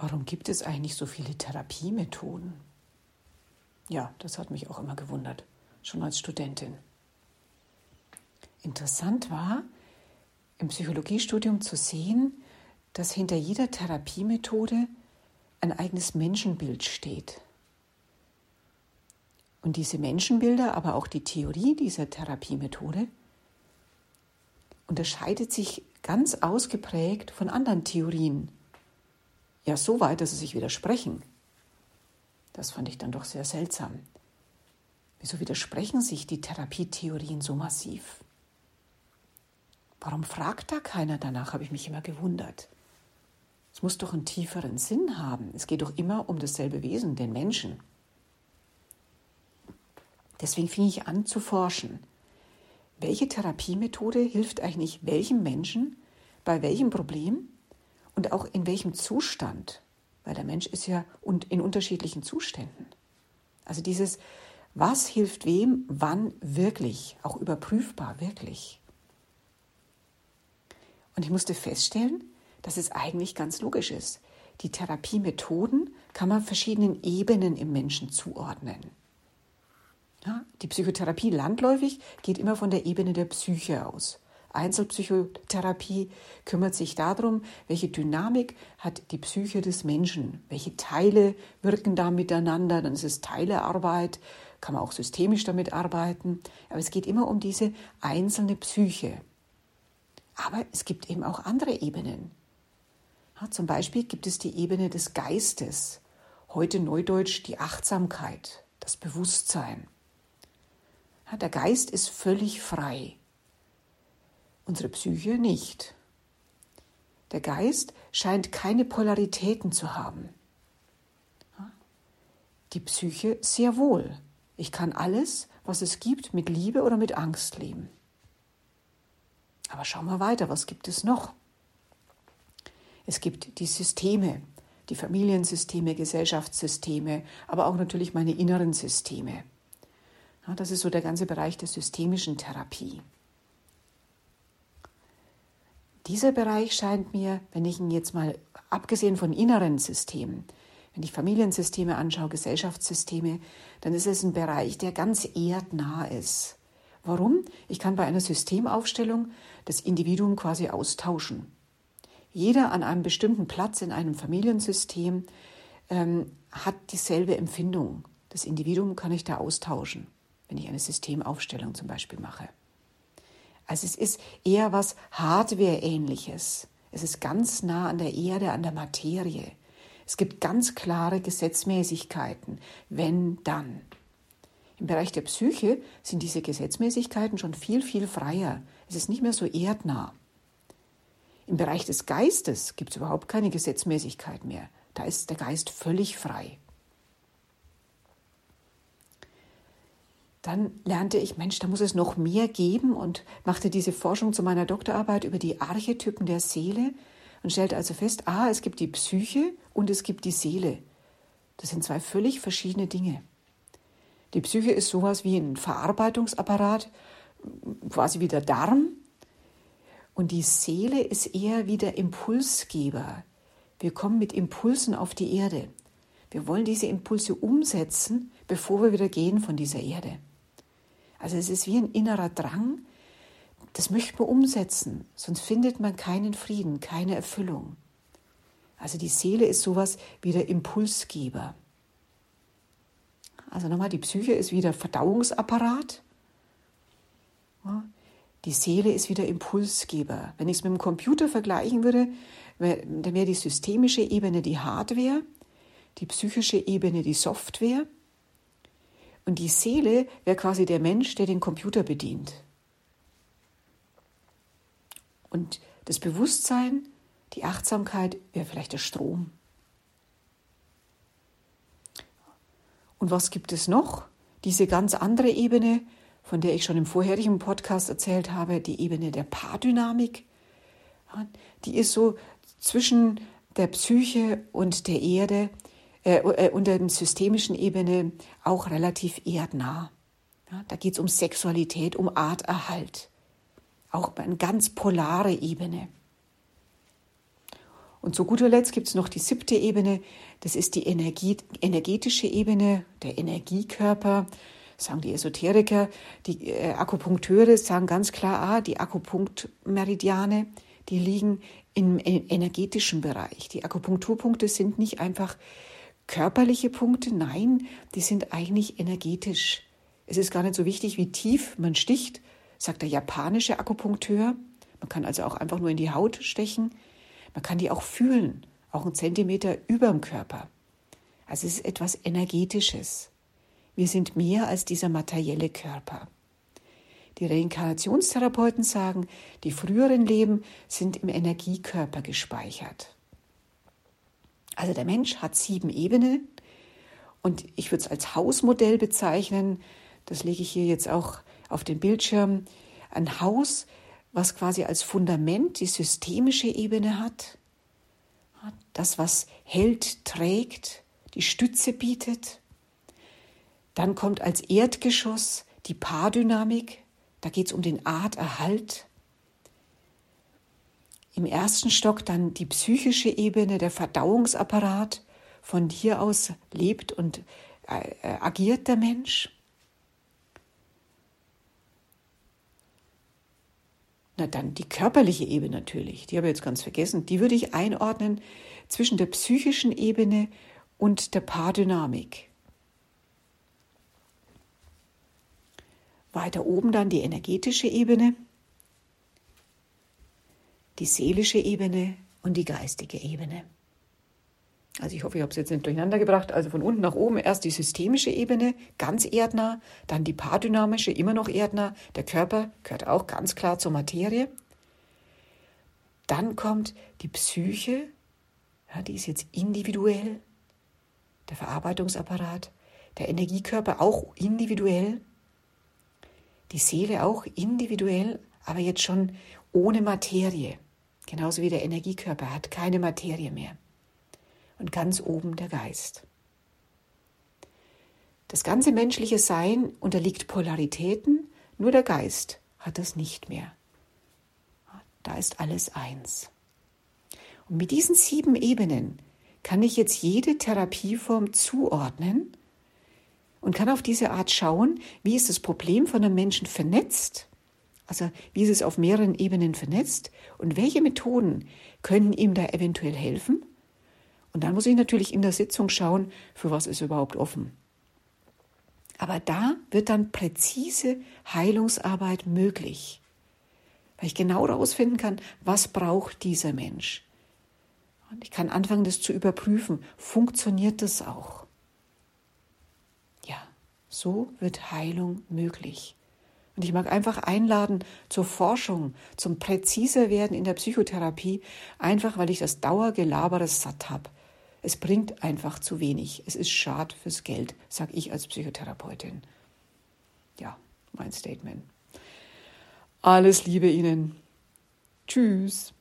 warum gibt es eigentlich so viele Therapiemethoden? Ja, das hat mich auch immer gewundert, schon als Studentin. Interessant war, im Psychologiestudium zu sehen, dass hinter jeder Therapiemethode ein eigenes Menschenbild steht. Und diese Menschenbilder, aber auch die Theorie dieser Therapiemethode unterscheidet sich ganz ausgeprägt von anderen Theorien. Ja, so weit, dass sie sich widersprechen. Das fand ich dann doch sehr seltsam. Wieso widersprechen sich die Therapietheorien so massiv? Warum fragt da keiner danach, habe ich mich immer gewundert. Es muss doch einen tieferen Sinn haben. Es geht doch immer um dasselbe Wesen, den Menschen. Deswegen fing ich an zu forschen. Welche Therapiemethode hilft eigentlich welchem Menschen bei welchem Problem und auch in welchem Zustand? Weil der Mensch ist ja in unterschiedlichen Zuständen. Also dieses, was hilft wem, wann wirklich, auch überprüfbar wirklich. Und ich musste feststellen, dass es eigentlich ganz logisch ist. Die Therapiemethoden kann man verschiedenen Ebenen im Menschen zuordnen. Ja, die Psychotherapie landläufig geht immer von der Ebene der Psyche aus. Einzelpsychotherapie kümmert sich darum, welche Dynamik hat die Psyche des Menschen, welche Teile wirken da miteinander, dann ist es Teilearbeit, kann man auch systemisch damit arbeiten, aber es geht immer um diese einzelne Psyche. Aber es gibt eben auch andere Ebenen. Ja, zum Beispiel gibt es die Ebene des Geistes, heute neudeutsch die Achtsamkeit, das Bewusstsein. Ja, der Geist ist völlig frei, unsere Psyche nicht. Der Geist scheint keine Polaritäten zu haben. Die Psyche sehr wohl. Ich kann alles, was es gibt, mit Liebe oder mit Angst leben. Aber schauen wir weiter, was gibt es noch? Es gibt die Systeme, die Familiensysteme, Gesellschaftssysteme, aber auch natürlich meine inneren Systeme. Das ist so der ganze Bereich der systemischen Therapie. Dieser Bereich scheint mir, wenn ich ihn jetzt mal abgesehen von inneren Systemen, wenn ich Familiensysteme anschaue, Gesellschaftssysteme, dann ist es ein Bereich, der ganz erdnah ist. Warum? Ich kann bei einer Systemaufstellung das Individuum quasi austauschen. Jeder an einem bestimmten Platz in einem Familiensystem ähm, hat dieselbe Empfindung. Das Individuum kann ich da austauschen, wenn ich eine Systemaufstellung zum Beispiel mache. Also es ist eher was Hardware-ähnliches. Es ist ganz nah an der Erde, an der Materie. Es gibt ganz klare Gesetzmäßigkeiten, wenn dann. Im Bereich der Psyche sind diese Gesetzmäßigkeiten schon viel, viel freier. Es ist nicht mehr so erdnah. Im Bereich des Geistes gibt es überhaupt keine Gesetzmäßigkeit mehr. Da ist der Geist völlig frei. Dann lernte ich, Mensch, da muss es noch mehr geben und machte diese Forschung zu meiner Doktorarbeit über die Archetypen der Seele und stellte also fest, ah, es gibt die Psyche und es gibt die Seele. Das sind zwei völlig verschiedene Dinge. Die Psyche ist sowas wie ein Verarbeitungsapparat, quasi wie der Darm. Und die Seele ist eher wie der Impulsgeber. Wir kommen mit Impulsen auf die Erde. Wir wollen diese Impulse umsetzen, bevor wir wieder gehen von dieser Erde. Also es ist wie ein innerer Drang, das möchte man umsetzen, sonst findet man keinen Frieden, keine Erfüllung. Also die Seele ist sowas wie der Impulsgeber. Also nochmal, die Psyche ist wieder Verdauungsapparat. Die Seele ist wieder Impulsgeber. Wenn ich es mit dem Computer vergleichen würde, dann wäre die systemische Ebene die Hardware, die psychische Ebene die Software und die Seele wäre quasi der Mensch, der den Computer bedient. Und das Bewusstsein, die Achtsamkeit wäre vielleicht der Strom. Und was gibt es noch? Diese ganz andere Ebene, von der ich schon im vorherigen Podcast erzählt habe, die Ebene der Paardynamik. Die ist so zwischen der Psyche und der Erde äh, äh, und der systemischen Ebene auch relativ erdnah. Ja, da geht es um Sexualität, um Arterhalt. Auch eine ganz polare Ebene. Und zu guter Letzt gibt es noch die siebte Ebene, das ist die Energie, energetische Ebene, der Energiekörper, sagen die Esoteriker. Die äh, Akupunkteure sagen ganz klar, ah, die Akupunktmeridiane, die liegen im energetischen Bereich. Die Akupunkturpunkte sind nicht einfach körperliche Punkte, nein, die sind eigentlich energetisch. Es ist gar nicht so wichtig, wie tief man sticht, sagt der japanische Akupunkteur. Man kann also auch einfach nur in die Haut stechen. Man kann die auch fühlen, auch einen Zentimeter über dem Körper. Also es ist etwas Energetisches. Wir sind mehr als dieser materielle Körper. Die Reinkarnationstherapeuten sagen, die früheren Leben sind im Energiekörper gespeichert. Also der Mensch hat sieben Ebenen. Und ich würde es als Hausmodell bezeichnen, das lege ich hier jetzt auch auf den Bildschirm, ein Haus, was quasi als Fundament die systemische Ebene hat, das, was hält, trägt, die Stütze bietet. Dann kommt als Erdgeschoss die Paardynamik, da geht es um den Arterhalt. Im ersten Stock dann die psychische Ebene, der Verdauungsapparat. Von hier aus lebt und äh, äh agiert der Mensch. Na dann die körperliche Ebene natürlich, die habe ich jetzt ganz vergessen. Die würde ich einordnen zwischen der psychischen Ebene und der Paardynamik. Weiter oben dann die energetische Ebene, die seelische Ebene und die geistige Ebene. Also ich hoffe, ich habe es jetzt nicht durcheinander gebracht. Also von unten nach oben erst die systemische Ebene, ganz erdnah, dann die paardynamische, immer noch erdnah. Der Körper gehört auch ganz klar zur Materie. Dann kommt die Psyche, ja, die ist jetzt individuell, der Verarbeitungsapparat, der Energiekörper auch individuell, die Seele auch individuell, aber jetzt schon ohne Materie. Genauso wie der Energiekörper hat keine Materie mehr und ganz oben der Geist. Das ganze menschliche Sein unterliegt Polaritäten, nur der Geist hat das nicht mehr. Da ist alles eins. Und mit diesen sieben Ebenen kann ich jetzt jede Therapieform zuordnen und kann auf diese Art schauen, wie ist das Problem von einem Menschen vernetzt, also wie ist es auf mehreren Ebenen vernetzt und welche Methoden können ihm da eventuell helfen und dann muss ich natürlich in der Sitzung schauen, für was ist überhaupt offen. Aber da wird dann präzise Heilungsarbeit möglich, weil ich genau herausfinden kann, was braucht dieser Mensch. Und ich kann anfangen, das zu überprüfen. Funktioniert das auch? Ja, so wird Heilung möglich. Und ich mag einfach einladen zur Forschung, zum präziser werden in der Psychotherapie, einfach weil ich das Dauergelabere satt habe. Es bringt einfach zu wenig. Es ist schad fürs Geld, sage ich als Psychotherapeutin. Ja, mein Statement. Alles Liebe Ihnen. Tschüss.